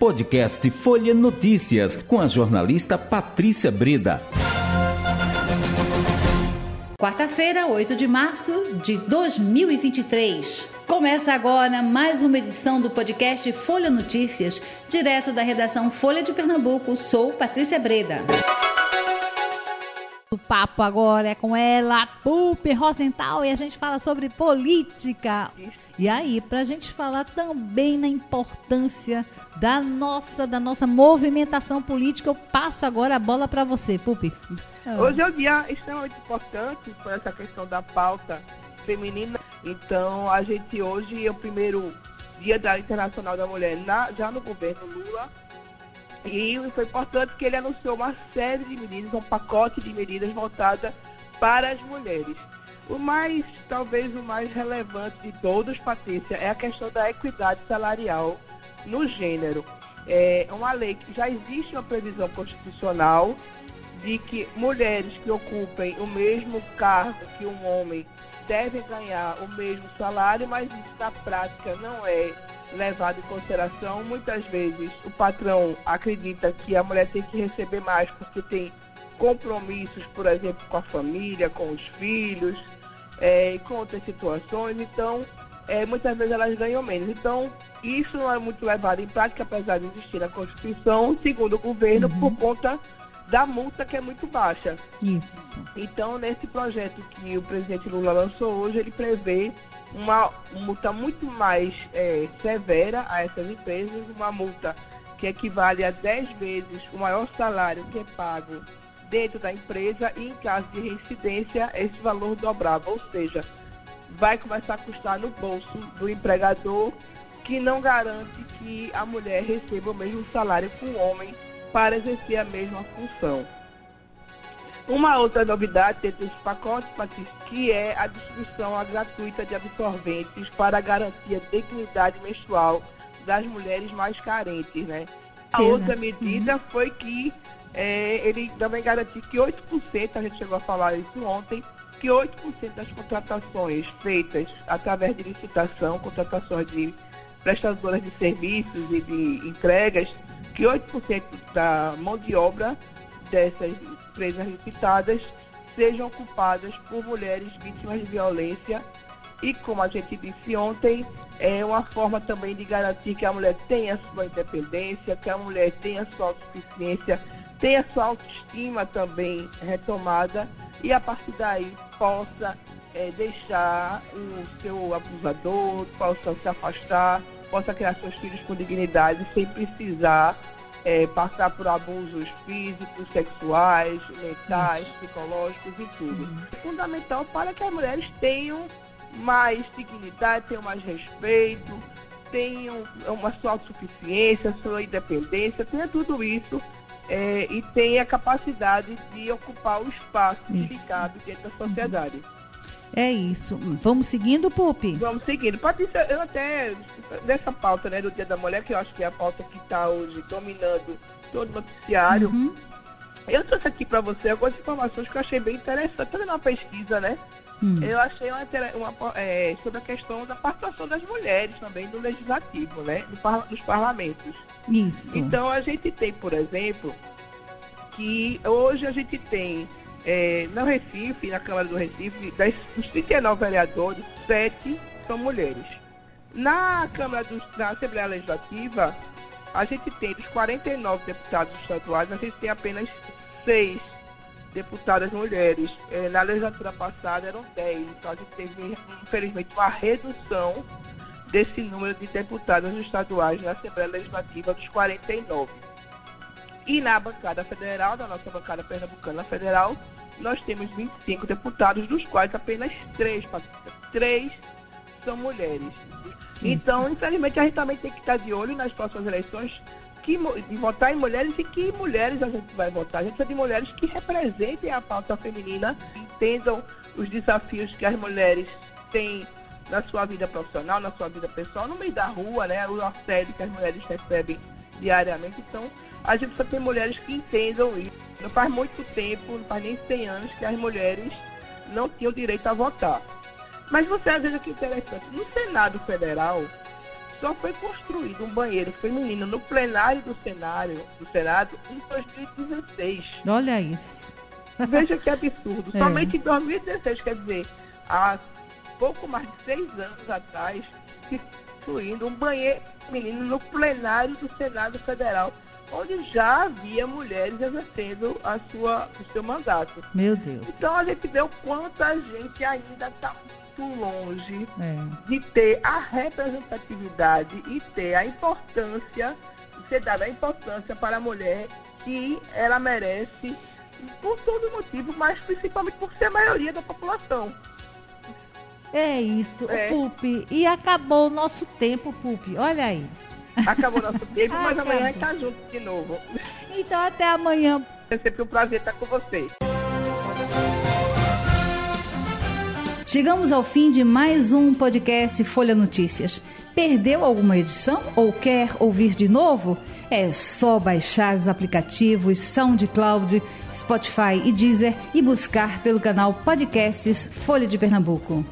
Podcast Folha Notícias, com a jornalista Patrícia Breda. Quarta-feira, 8 de março de 2023. Começa agora mais uma edição do podcast Folha Notícias, direto da redação Folha de Pernambuco. Sou Patrícia Breda. O papo agora é com ela, Pupi Rosenthal, e a gente fala sobre política. E aí, para a gente falar também na importância da nossa, da nossa movimentação política, eu passo agora a bola para você, Pupi. Hoje é um dia extremamente importante por essa questão da pauta feminina. Então, a gente hoje é o primeiro Dia da Internacional da Mulher na, já no governo Lula. E foi importante que ele anunciou uma série de medidas, um pacote de medidas voltada para as mulheres. O mais, talvez o mais relevante de todos, Patrícia, é a questão da equidade salarial no gênero. É uma lei que já existe uma previsão constitucional de que mulheres que ocupem o mesmo cargo que um homem devem ganhar o mesmo salário, mas isso na prática não é levado em consideração. Muitas vezes o patrão acredita que a mulher tem que receber mais porque tem compromissos, por exemplo, com a família, com os filhos, é, e com outras situações. Então, é, muitas vezes elas ganham menos. Então, isso não é muito levado em prática, apesar de existir na Constituição, segundo o governo, uhum. por conta da multa que é muito baixa. Isso. Então, nesse projeto que o presidente Lula lançou hoje, ele prevê uma multa muito mais é, severa a essas empresas, uma multa que equivale a 10 vezes o maior salário que é pago dentro da empresa e em caso de reincidência esse valor dobrava, ou seja, vai começar a custar no bolso do empregador que não garante que a mulher receba o mesmo salário que o homem para exercer a mesma função. Uma outra novidade dentro desse pacote, Patrícia, que é a distribuição gratuita de absorventes para a garantia de dignidade menstrual das mulheres mais carentes, né? A outra medida uhum. foi que é, ele também garantiu que 8%, a gente chegou a falar isso ontem, que 8% das contratações feitas através de licitação, contratações de prestadoras de serviços e de entregas, que 8% da mão de obra dessas empresas licitadas sejam ocupadas por mulheres vítimas de violência. E, como a gente disse ontem, é uma forma também de garantir que a mulher tenha sua independência, que a mulher tenha sua autossuficiência, tenha sua autoestima também retomada e a partir daí possa é, deixar o seu abusador, possa se afastar, possa criar seus filhos com dignidade sem precisar é, passar por abusos físicos, sexuais, mentais, psicológicos e tudo. Uhum. É fundamental para que as mulheres tenham mais dignidade, tenham mais respeito, tenham uma sua autossuficiência, sua independência, tenha tudo isso é, e tenha a capacidade de ocupar o espaço indicado dentro da sociedade. Uhum. É isso. Vamos seguindo, Pupi? Vamos seguindo. Patrícia, eu até, nessa pauta né, do Dia da Mulher, que eu acho que é a pauta que está hoje dominando todo o noticiário, uhum. eu trouxe aqui para você algumas informações que eu achei bem interessantes. Estou uma pesquisa, né? Hum. Eu achei uma, uma é, sobre a questão da participação das mulheres também no legislativo, né? No, nos parlamentos. Isso. Então a gente tem, por exemplo, que hoje a gente tem é, no Recife, na Câmara do Recife, das, dos 39 vereadores, sete são mulheres. Na Câmara dos, na Assembleia Legislativa, a gente tem dos 49 deputados estaduais, a gente tem apenas seis deputadas mulheres. É, na legislatura passada eram 10, então a gente teve, infelizmente, uma redução desse número de deputadas estaduais na Assembleia Legislativa dos 49. E na bancada federal, da nossa bancada pernambucana federal, nós temos 25 deputados, dos quais apenas três, três são mulheres. Então, infelizmente, a gente também tem que estar de olho nas próximas eleições que, de votar em mulheres e que mulheres a gente vai votar. A gente precisa de mulheres que representem a pauta feminina, entendam os desafios que as mulheres têm na sua vida profissional, na sua vida pessoal, no meio da rua, né? O assédio que as mulheres recebem diariamente. Então, a gente precisa ter mulheres que entendam isso. Não faz muito tempo, não faz nem 100 anos que as mulheres não tinham direito a votar. Mas você vezes que interessante, no Senado Federal, só foi construído um banheiro feminino no plenário do Senado, do Senado em 2016. Olha isso. Veja que absurdo. É. Somente em 2016, quer dizer, há pouco mais de seis anos atrás, se construindo um banheiro feminino no plenário do Senado Federal, onde já havia mulheres exercendo a sua, o seu mandato. Meu Deus. Então a gente vê o quanto a gente ainda está muito longe É. de ter a representatividade e ter a importância, ser dada a importância para a mulher que ela merece por todo motivo, mas principalmente por ser a maioria da população. É isso, É. Pupi. E acabou o nosso tempo, Pupi. Olha aí. Acabou nosso tempo, mas Acabou. amanhã a gente está junto de novo. Então até amanhã. É sempre um prazer estar com você. Chegamos ao fim de mais um podcast Folha Notícias. Perdeu alguma edição ou quer ouvir de novo? É só baixar os aplicativos SoundCloud, Spotify e Deezer e buscar pelo canal Podcasts Folha de Pernambuco.